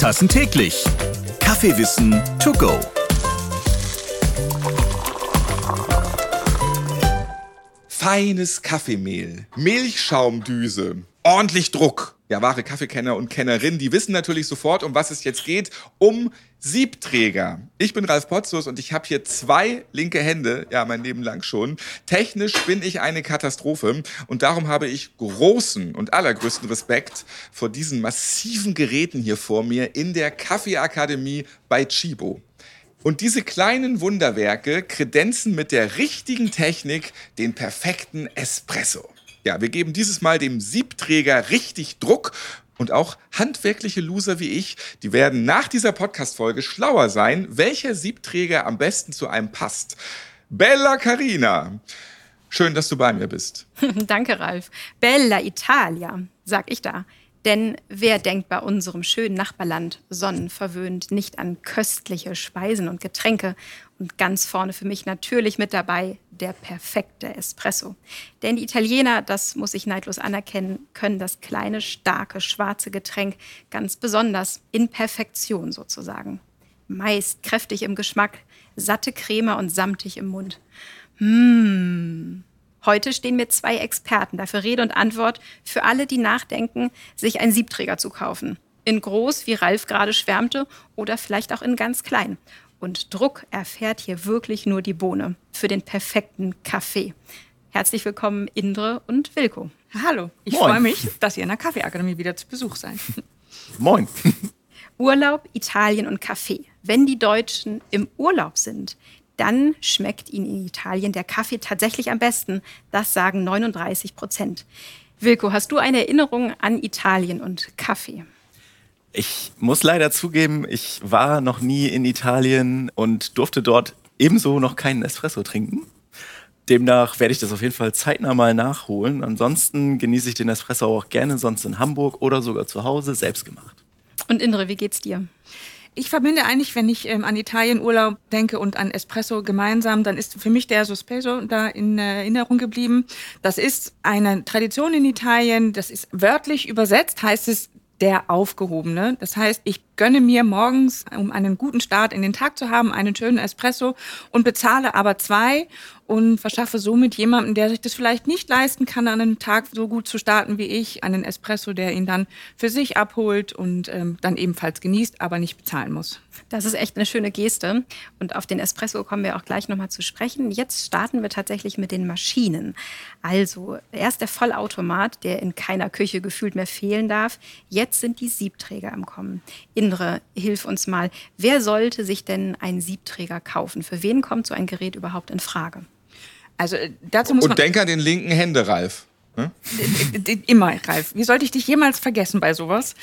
Tassen täglich. Kaffeewissen to go. Feines Kaffeemehl, Milchschaumdüse, ordentlich Druck. Ja, wahre Kaffeekenner und Kennerinnen, die wissen natürlich sofort, um was es jetzt geht. Um Siebträger. Ich bin Ralf Potzus und ich habe hier zwei linke Hände, ja, mein Leben lang schon. Technisch bin ich eine Katastrophe und darum habe ich großen und allergrößten Respekt vor diesen massiven Geräten hier vor mir in der Kaffeeakademie bei Chibo. Und diese kleinen Wunderwerke kredenzen mit der richtigen Technik den perfekten Espresso. Ja, wir geben dieses Mal dem Siebträger richtig Druck und auch handwerkliche Loser wie ich, die werden nach dieser Podcast-Folge schlauer sein, welcher Siebträger am besten zu einem passt. Bella Carina, schön, dass du bei mir bist. Danke, Ralf. Bella Italia, sag ich da. Denn wer denkt bei unserem schönen Nachbarland sonnenverwöhnt nicht an köstliche Speisen und Getränke? Und ganz vorne für mich natürlich mit dabei der perfekte Espresso. Denn die Italiener, das muss ich neidlos anerkennen, können das kleine, starke, schwarze Getränk ganz besonders in Perfektion sozusagen. Meist kräftig im Geschmack, satte Creme und samtig im Mund. Mmh. Heute stehen mir zwei Experten dafür Rede und Antwort für alle, die nachdenken, sich einen Siebträger zu kaufen. In groß, wie Ralf gerade schwärmte, oder vielleicht auch in ganz klein. Und Druck erfährt hier wirklich nur die Bohne für den perfekten Kaffee. Herzlich willkommen, Indre und Wilko. Hallo, ich freue mich, dass ihr in der Kaffeeakademie wieder zu Besuch seid. Moin. Urlaub, Italien und Kaffee. Wenn die Deutschen im Urlaub sind, dann schmeckt Ihnen in Italien der Kaffee tatsächlich am besten. Das sagen 39 Prozent. Wilko, hast du eine Erinnerung an Italien und Kaffee? Ich muss leider zugeben, ich war noch nie in Italien und durfte dort ebenso noch keinen Espresso trinken. Demnach werde ich das auf jeden Fall zeitnah mal nachholen. Ansonsten genieße ich den Espresso auch gerne sonst in Hamburg oder sogar zu Hause selbst gemacht. Und Indre, wie geht's dir? Ich verbinde eigentlich, wenn ich ähm, an Italienurlaub denke und an Espresso gemeinsam, dann ist für mich der Sospeso da in Erinnerung geblieben. Das ist eine Tradition in Italien. Das ist wörtlich übersetzt, heißt es der Aufgehobene. Das heißt, ich gönne mir morgens, um einen guten Start in den Tag zu haben, einen schönen Espresso und bezahle aber zwei und verschaffe somit jemandem, der sich das vielleicht nicht leisten kann, an einem Tag so gut zu starten wie ich, einen Espresso, der ihn dann für sich abholt und ähm, dann ebenfalls genießt, aber nicht bezahlen muss. Das ist echt eine schöne Geste. Und auf den Espresso kommen wir auch gleich nochmal zu sprechen. Jetzt starten wir tatsächlich mit den Maschinen. Also erst der Vollautomat, der in keiner Küche gefühlt mehr fehlen darf. Jetzt sind die Siebträger im Kommen. Indre, hilf uns mal. Wer sollte sich denn einen Siebträger kaufen? Für wen kommt so ein Gerät überhaupt in Frage? Also äh, dazu muss Und man denk an den linken Hände, Ralf. Hm? Immer, Ralf. Wie sollte ich dich jemals vergessen bei sowas?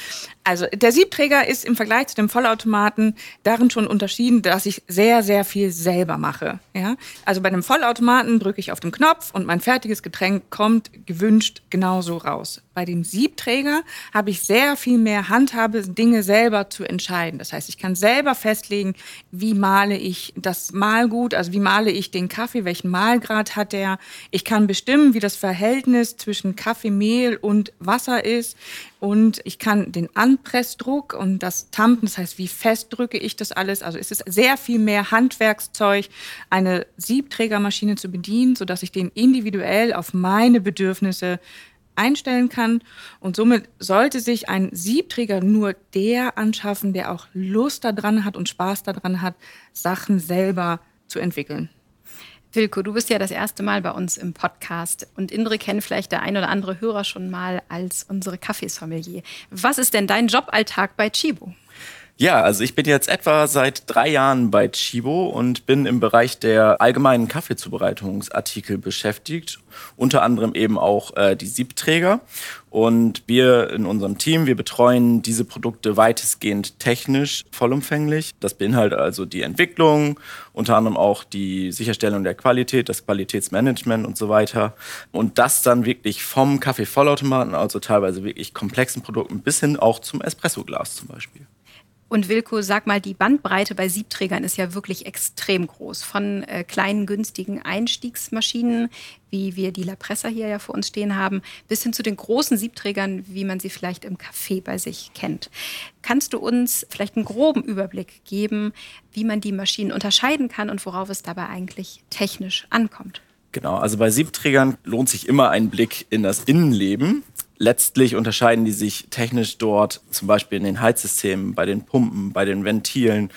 Also der Siebträger ist im Vergleich zu dem Vollautomaten darin schon unterschieden, dass ich sehr, sehr viel selber mache. Ja? Also bei dem Vollautomaten drücke ich auf den Knopf und mein fertiges Getränk kommt gewünscht genauso raus. Bei dem Siebträger habe ich sehr viel mehr Handhabe, Dinge selber zu entscheiden. Das heißt, ich kann selber festlegen, wie male ich das Malgut, also wie male ich den Kaffee, welchen Malgrad hat der. Ich kann bestimmen, wie das Verhältnis zwischen Kaffeemehl und Wasser ist. Und ich kann den Anpressdruck und das Tampen, das heißt, wie fest drücke ich das alles. Also es ist sehr viel mehr Handwerkszeug, eine Siebträgermaschine zu bedienen, sodass ich den individuell auf meine Bedürfnisse einstellen kann. Und somit sollte sich ein Siebträger nur der anschaffen, der auch Lust daran hat und Spaß daran hat, Sachen selber zu entwickeln. Wilko, du bist ja das erste Mal bei uns im Podcast und Indre kennt vielleicht der ein oder andere Hörer schon mal als unsere Kaffeesommelier. Was ist denn dein Joballtag bei Chibo? Ja, also ich bin jetzt etwa seit drei Jahren bei Chibo und bin im Bereich der allgemeinen Kaffeezubereitungsartikel beschäftigt. Unter anderem eben auch äh, die Siebträger. Und wir in unserem Team, wir betreuen diese Produkte weitestgehend technisch vollumfänglich. Das beinhaltet also die Entwicklung, unter anderem auch die Sicherstellung der Qualität, das Qualitätsmanagement und so weiter. Und das dann wirklich vom Kaffeevollautomaten, also teilweise wirklich komplexen Produkten, bis hin auch zum Espressoglas zum Beispiel. Und Wilko, sag mal, die Bandbreite bei Siebträgern ist ja wirklich extrem groß. Von äh, kleinen, günstigen Einstiegsmaschinen, wie wir die La Pressa hier ja vor uns stehen haben, bis hin zu den großen Siebträgern, wie man sie vielleicht im Café bei sich kennt. Kannst du uns vielleicht einen groben Überblick geben, wie man die Maschinen unterscheiden kann und worauf es dabei eigentlich technisch ankommt? Genau, also bei Siebträgern lohnt sich immer ein Blick in das Innenleben. Letztlich unterscheiden die sich technisch dort zum Beispiel in den Heizsystemen, bei den Pumpen, bei den Ventilen,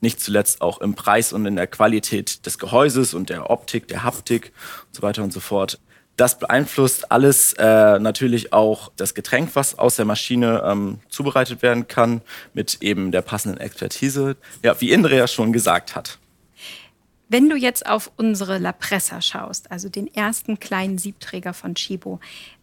nicht zuletzt auch im Preis und in der Qualität des Gehäuses und der Optik, der Haptik und so weiter und so fort. Das beeinflusst alles äh, natürlich auch das Getränk, was aus der Maschine ähm, zubereitet werden kann, mit eben der passenden Expertise. Ja, wie Indre ja schon gesagt hat. Wenn du jetzt auf unsere La Pressa schaust, also den ersten kleinen Siebträger von Chibo,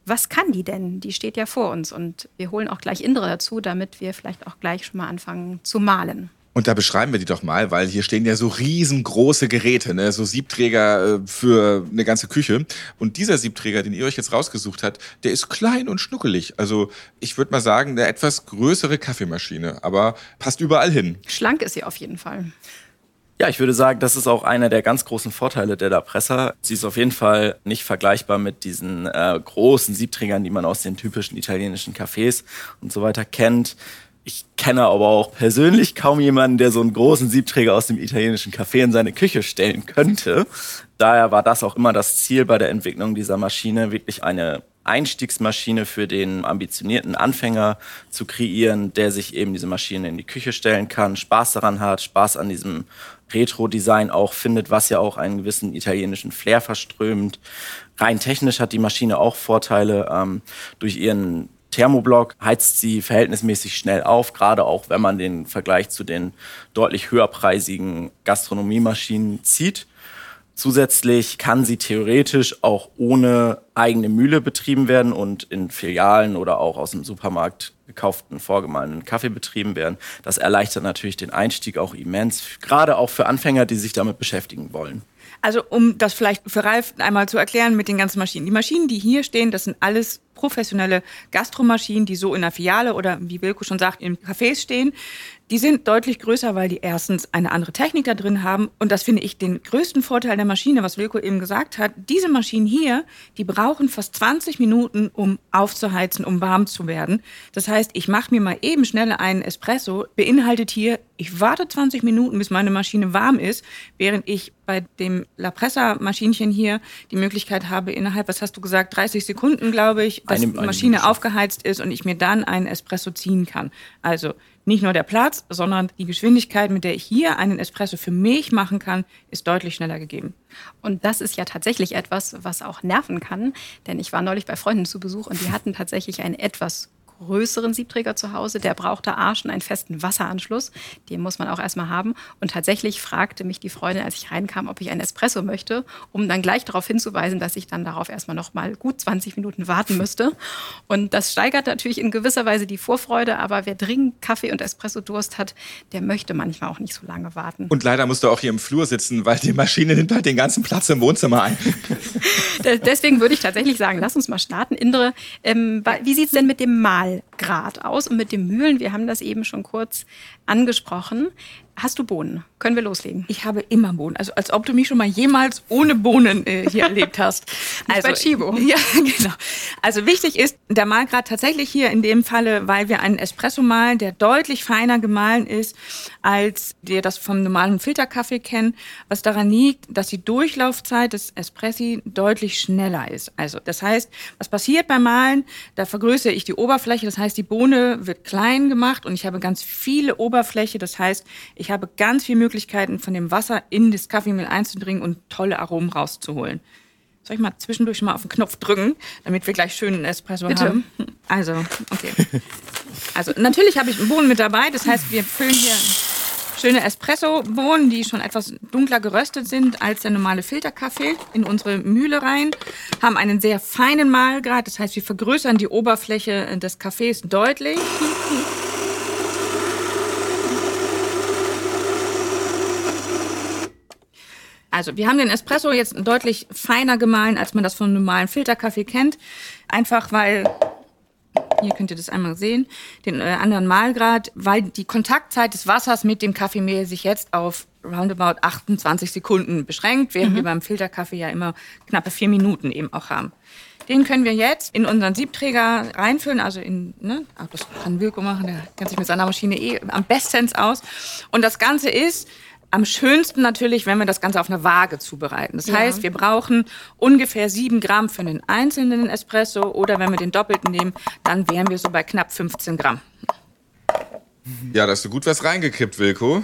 was kann die denn? Die steht ja vor uns und wir holen auch gleich Indre dazu, damit wir vielleicht auch gleich schon mal anfangen zu malen. Und da beschreiben wir die doch mal, weil hier stehen ja so riesengroße Geräte, ne? so Siebträger äh, für eine ganze Küche. Und dieser Siebträger, den ihr euch jetzt rausgesucht habt, der ist klein und schnuckelig. Also ich würde mal sagen, eine etwas größere Kaffeemaschine, aber passt überall hin. Schlank ist sie auf jeden Fall. Ja, ich würde sagen, das ist auch einer der ganz großen Vorteile der La Pressa. Sie ist auf jeden Fall nicht vergleichbar mit diesen äh, großen Siebträgern, die man aus den typischen italienischen Cafés und so weiter kennt. Ich kenne aber auch persönlich kaum jemanden, der so einen großen Siebträger aus dem italienischen Café in seine Küche stellen könnte. Daher war das auch immer das Ziel bei der Entwicklung dieser Maschine, wirklich eine Einstiegsmaschine für den ambitionierten Anfänger zu kreieren, der sich eben diese Maschine in die Küche stellen kann, Spaß daran hat, Spaß an diesem Retro-Design auch findet, was ja auch einen gewissen italienischen Flair verströmt. Rein technisch hat die Maschine auch Vorteile. Ähm, durch ihren Thermoblock heizt sie verhältnismäßig schnell auf, gerade auch wenn man den Vergleich zu den deutlich höherpreisigen Gastronomiemaschinen zieht. Zusätzlich kann sie theoretisch auch ohne eigene Mühle betrieben werden und in Filialen oder auch aus dem Supermarkt gekauften, vorgemahlenen Kaffee betrieben werden. Das erleichtert natürlich den Einstieg auch immens, gerade auch für Anfänger, die sich damit beschäftigen wollen. Also um das vielleicht für Ralf einmal zu erklären mit den ganzen Maschinen. Die Maschinen, die hier stehen, das sind alles professionelle Gastromaschinen, die so in der Filiale oder wie Wilko schon sagt, in Cafés stehen. Die sind deutlich größer, weil die erstens eine andere Technik da drin haben. Und das finde ich den größten Vorteil der Maschine, was Wilko eben gesagt hat. Diese Maschinen hier, die brauchen fast 20 Minuten, um aufzuheizen, um warm zu werden. Das heißt, ich mache mir mal eben schnell einen Espresso, beinhaltet hier, ich warte 20 Minuten, bis meine Maschine warm ist, während ich bei dem La Pressa-Maschinchen hier die Möglichkeit habe, innerhalb, was hast du gesagt, 30 Sekunden, glaube ich, dass eine, die Maschine aufgeheizt ist und ich mir dann einen Espresso ziehen kann. Also nicht nur der Platz, sondern die Geschwindigkeit, mit der ich hier einen Espresso für mich machen kann, ist deutlich schneller gegeben. Und das ist ja tatsächlich etwas, was auch nerven kann. Denn ich war neulich bei Freunden zu Besuch und die hatten tatsächlich einen etwas größeren Siebträger zu Hause, der brauchte A schon einen festen Wasseranschluss. Den muss man auch erstmal haben. Und tatsächlich fragte mich die Freundin, als ich reinkam, ob ich einen Espresso möchte, um dann gleich darauf hinzuweisen, dass ich dann darauf erstmal noch mal gut 20 Minuten warten müsste. Und das steigert natürlich in gewisser Weise die Vorfreude, aber wer dringend Kaffee und Espresso Durst hat, der möchte manchmal auch nicht so lange warten. Und leider musst du auch hier im Flur sitzen, weil die Maschine nimmt halt den ganzen Platz im Wohnzimmer ein. Deswegen würde ich tatsächlich sagen, lass uns mal starten. Indre, ähm, wie sieht es denn mit dem Mal Fall. Grad aus. Und mit den Mühlen, wir haben das eben schon kurz angesprochen. Hast du Bohnen? Können wir loslegen? Ich habe immer Bohnen. Also als ob du mich schon mal jemals ohne Bohnen äh, hier erlebt hast. also, bei Chibo. Ja, genau. Also wichtig ist der Mahlgrad tatsächlich hier in dem Falle, weil wir einen Espresso malen, der deutlich feiner gemahlen ist, als wir das vom normalen Filterkaffee kennen. Was daran liegt, dass die Durchlaufzeit des Espressi deutlich schneller ist. Also das heißt, was passiert beim Malen? Da vergrößere ich die Oberfläche. Das heißt, die Bohne wird klein gemacht und ich habe ganz viele Oberfläche. Das heißt, ich habe ganz viele Möglichkeiten, von dem Wasser in das Kaffeemehl einzudringen und tolle Aromen rauszuholen. Soll ich mal zwischendurch mal auf den Knopf drücken, damit wir gleich schönen Espresso Bitte. haben? Also, okay. Also, natürlich habe ich Bohnen mit dabei. Das heißt, wir füllen hier schöne Espresso-Bohnen, die schon etwas dunkler geröstet sind als der normale Filterkaffee, in unsere Mühle rein. Haben einen sehr feinen Mahlgrad. Das heißt, wir vergrößern die Oberfläche des Kaffees deutlich. Also, wir haben den Espresso jetzt deutlich feiner gemahlen, als man das einem normalen Filterkaffee kennt. Einfach weil Hier könnt ihr das einmal sehen, den äh, anderen Malgrad, weil die Kontaktzeit des Wassers mit dem Kaffeemehl sich jetzt auf roundabout 28 Sekunden beschränkt, während wir beim Filterkaffee ja immer knappe vier Minuten eben auch haben. Den können wir jetzt in unseren Siebträger reinfüllen, also in, ne, ach, das kann Wilko machen, der kennt sich mit seiner Maschine eh am bestens aus. Und das Ganze ist am schönsten natürlich, wenn wir das Ganze auf einer Waage zubereiten. Das heißt, wir brauchen ungefähr sieben Gramm für einen einzelnen Espresso oder wenn wir den doppelten nehmen, dann wären wir so bei knapp 15 Gramm. Ja, da hast du gut was reingekippt, Wilko.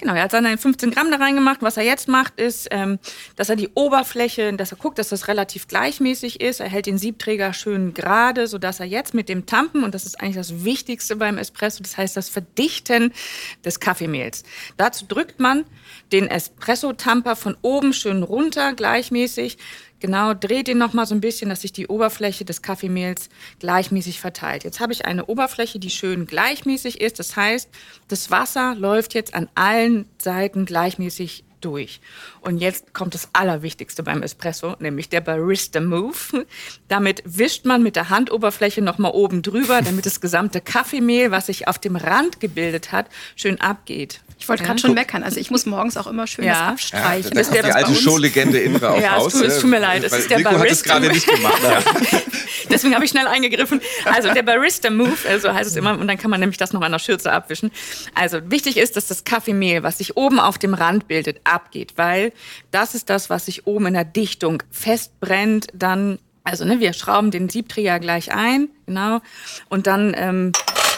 Genau, er hat seine 15 Gramm da reingemacht. Was er jetzt macht, ist, ähm, dass er die Oberfläche, dass er guckt, dass das relativ gleichmäßig ist. Er hält den Siebträger schön gerade, sodass er jetzt mit dem Tampen, und das ist eigentlich das Wichtigste beim Espresso, das heißt das Verdichten des Kaffeemehls. Dazu drückt man den Espresso-Tamper von oben schön runter, gleichmäßig. Genau, dreht ihn noch mal so ein bisschen, dass sich die Oberfläche des Kaffeemehls gleichmäßig verteilt. Jetzt habe ich eine Oberfläche, die schön gleichmäßig ist. Das heißt, das Wasser läuft jetzt an allen Seiten gleichmäßig durch. Und jetzt kommt das Allerwichtigste beim Espresso, nämlich der Barista Move. Damit wischt man mit der Handoberfläche noch mal oben drüber, damit das gesamte Kaffeemehl, was sich auf dem Rand gebildet hat, schön abgeht. Ich wollte gerade schon meckern. Also ich muss morgens auch immer schön Ja. das abstreichen. da ist kommt der die das alte? Showlegende Indra auch Ja, es raus. tut- es tut mir leid, es ist der Wilko hat es gerade nicht gemacht. Ja. Deswegen habe ich schnell eingegriffen. Also der Barista Move, äh, so heißt es immer, und dann kann man nämlich das noch an der Schürze abwischen. Also wichtig ist, dass das Kaffeemehl, was sich oben auf dem Rand bildet, abgeht, weil das ist das, was sich oben in der Dichtung festbrennt, dann also ne, wir schrauben den Siebträger gleich ein, genau, und dann ähm,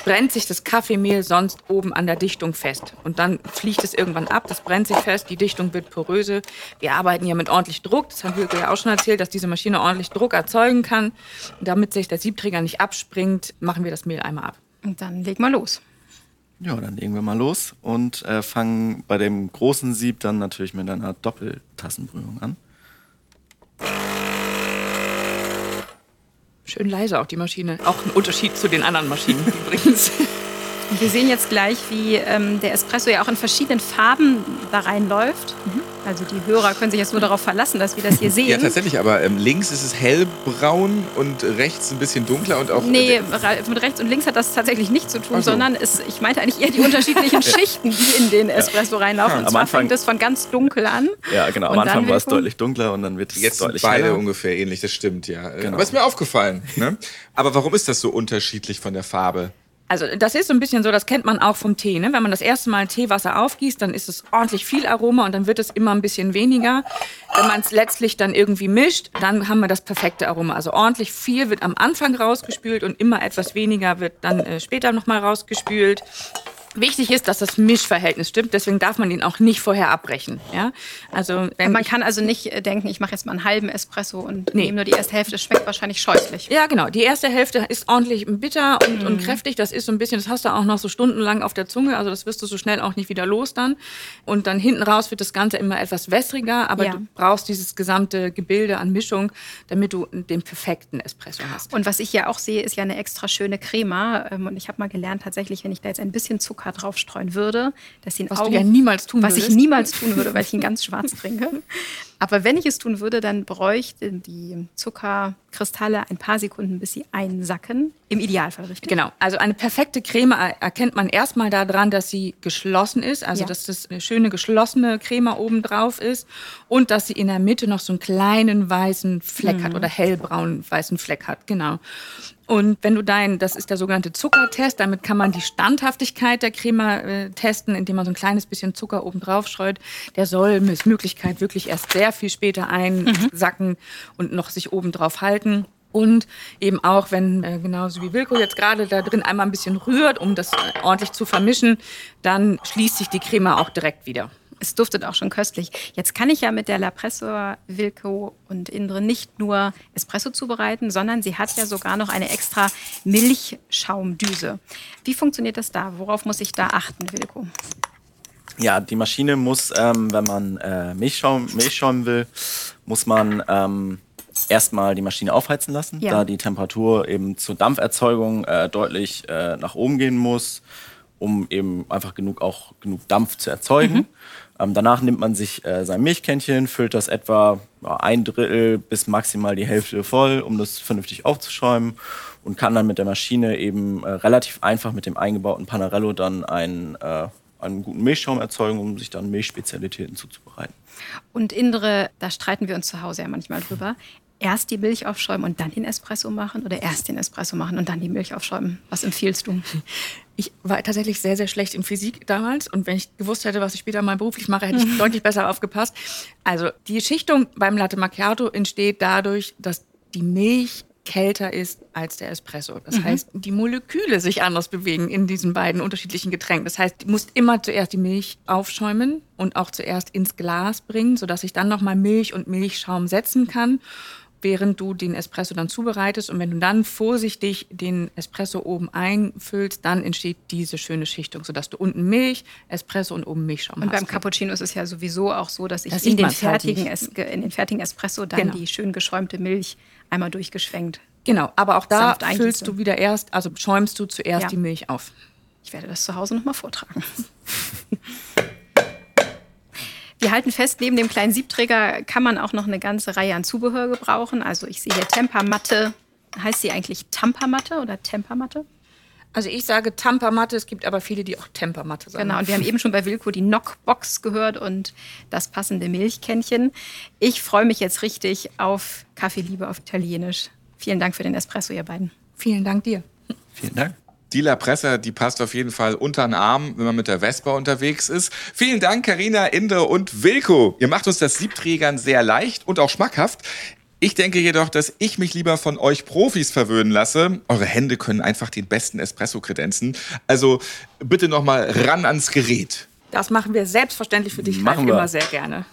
brennt sich das Kaffeemehl sonst oben an der Dichtung fest. Und dann fliegt es irgendwann ab, das brennt sich fest, die Dichtung wird poröse. Wir arbeiten ja mit ordentlich Druck, das haben wir ja auch schon erzählt, dass diese Maschine ordentlich Druck erzeugen kann. Und damit sich der Siebträger nicht abspringt, machen wir das Mehl einmal ab. Und dann leg mal los. Ja, dann legen wir mal los und äh, fangen bei dem großen Sieb dann natürlich mit einer Doppeltassenbrühung an. Schön leise auch die Maschine. Auch ein Unterschied zu den anderen Maschinen übrigens. Und wir sehen jetzt gleich, wie ähm, der Espresso ja auch in verschiedenen Farben da reinläuft. Also die Hörer können sich jetzt nur darauf verlassen, dass wir das hier sehen. ja, tatsächlich, aber ähm, links ist es hellbraun und rechts ein bisschen dunkler und auch. Nee, ra- mit rechts und links hat das tatsächlich nichts zu tun, so. sondern es, ich meinte eigentlich eher die unterschiedlichen Schichten, die in den Espresso reinlaufen. Und Am zwar Anfang- fängt es von ganz dunkel an. Ja, genau. Am Anfang war es deutlich dunkler und dann wird es Jetzt deutlich beide heller. ungefähr ähnlich, das stimmt, ja. Äh, Genau. Aber ist mir aufgefallen. Ne? Aber warum ist das so unterschiedlich von der Farbe? Also das ist so ein bisschen so, das kennt man auch vom Tee. Ne? Wenn man das erste Mal Teewasser aufgießt, dann ist es ordentlich viel Aroma und dann wird es immer ein bisschen weniger. Wenn man es letztlich dann irgendwie mischt, dann haben wir das perfekte Aroma. Also ordentlich viel wird am Anfang rausgespült und immer etwas weniger wird dann äh, später nochmal rausgespült. Wichtig ist, dass das Mischverhältnis stimmt, deswegen darf man den auch nicht vorher abbrechen. Ja? Also Man kann also nicht äh, denken, ich mache jetzt mal einen halben Espresso und Nee. nehme nur die erste Hälfte. Das schmeckt wahrscheinlich scheußlich. Ja, genau. Die erste Hälfte ist ordentlich bitter und, Mhm. und kräftig. Das ist so ein bisschen, das hast du auch noch so stundenlang auf der Zunge. Also das wirst du so schnell auch nicht wieder los dann. Und dann hinten raus wird das Ganze immer etwas wässriger. Aber Ja. du brauchst dieses gesamte Gebilde an Mischung, damit du den perfekten Espresso hast. Und was ich hier auch sehe, ist ja eine extra schöne Crema. Ähm, Und ich habe mal gelernt, tatsächlich, wenn ich da jetzt ein bisschen Zucker draufstreuen würde, dass sie in Was Augen, ja niemals tun was ich würdest. niemals tun würde, weil ich ihn ganz schwarz trinke. Aber wenn ich es tun würde, dann bräuchten die Zuckerkristalle ein paar Sekunden, bis sie einsacken. Im Idealfall, richtig? Genau, also eine perfekte Creme er- erkennt man erstmal daran, dass sie geschlossen ist, also Ja. dass das eine schöne geschlossene Creme oben drauf ist und dass sie in der Mitte noch so einen kleinen weißen Fleck Mhm. hat oder hellbraunen weißen Fleck hat, genau. Und wenn du dein, das ist der sogenannte Zuckertest, damit kann man die Standhaftigkeit der Creme äh, testen, indem man so ein kleines bisschen Zucker oben drauf streut. Der soll mit Möglichkeit wirklich erst sehr viel später einsacken und noch sich oben drauf halten. Und eben auch, wenn, äh, genauso wie Wilko jetzt gerade da drin einmal ein bisschen rührt, um das äh, ordentlich zu vermischen, dann schließt sich die Creme auch direkt wieder. Es duftet auch schon köstlich. Jetzt kann ich ja mit der Lapresso, Wilco und Indre nicht nur Espresso zubereiten, sondern sie hat ja sogar noch eine extra Milchschaumdüse. Wie funktioniert das da? Worauf muss ich da achten, Wilco? Ja, die Maschine muss, ähm, wenn man äh, Milchschaum, Milchschaum will, muss man ähm, erstmal die Maschine aufheizen lassen, Ja. da die Temperatur eben zur Dampferzeugung äh, deutlich äh, nach oben gehen muss, um eben einfach genug auch genug Dampf zu erzeugen. Ähm, danach nimmt man sich äh, sein Milchkännchen, füllt das etwa ja, ein Drittel bis maximal die Hälfte voll, um das vernünftig aufzuschäumen und kann dann mit der Maschine eben äh, relativ einfach mit dem eingebauten Panarello dann einen, äh, einen guten Milchschaum erzeugen, um sich dann Milchspezialitäten zuzubereiten. Und Indre, da streiten wir uns zu Hause ja manchmal drüber. Erst die Milch aufschäumen und dann den Espresso machen oder erst den Espresso machen und dann die Milch aufschäumen? Was empfiehlst du? Ich war tatsächlich sehr, sehr schlecht in Physik damals und wenn ich gewusst hätte, was ich später mal beruflich mache, hätte ich deutlich besser aufgepasst. Also die Schichtung beim Latte Macchiato entsteht dadurch, dass die Milch kälter ist als der Espresso. Das mhm. heißt, die Moleküle sich anders bewegen in diesen beiden unterschiedlichen Getränken. Das heißt, du musst immer zuerst die Milch aufschäumen und auch zuerst ins Glas bringen, sodass ich dann nochmal Milch und Milchschaum setzen kann während du den Espresso dann zubereitest. Und wenn du dann vorsichtig den Espresso oben einfüllst, dann entsteht diese schöne Schichtung, sodass du unten Milch, Espresso und oben Milchschaum und hast. Und beim Cappuccino ist es ja sowieso auch so, dass ich das in, den fertigen es, in den fertigen Espresso dann genau. die schön geschäumte Milch einmal durchgeschwenkt. Genau, aber auch da füllst du wieder erst, also schäumst du zuerst ja. die Milch auf. Ich werde das zu Hause nochmal vortragen. Wir halten fest, neben dem kleinen Siebträger kann man auch noch eine ganze Reihe an Zubehör gebrauchen. Also ich sehe hier Tempermatte. Heißt sie eigentlich Tampermatte oder Tempermatte? Also ich sage Tampermatte, es gibt aber viele, die auch Tempermatte sagen. Genau, und wir haben eben schon bei Wilco die Knockbox gehört und das passende Milchkännchen. Ich freue mich jetzt richtig auf Kaffeeliebe auf Italienisch. Vielen Dank für den Espresso, ihr beiden. Vielen Dank dir. Vielen Dank. Die La Pressa, die passt auf jeden Fall unter den Arm, wenn man mit der Vespa unterwegs ist. Vielen Dank, Karina, Inde und Wilko. Ihr macht uns das Siebträgern sehr leicht und auch schmackhaft. Ich denke jedoch, dass ich mich lieber von euch Profis verwöhnen lasse. Eure Hände können einfach den besten Espresso kredenzen. Also bitte noch mal ran ans Gerät. Das machen wir selbstverständlich für dich, machen wir. immer sehr gerne.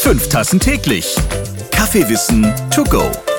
Fünf Tassen täglich. Kaffeewissen to go.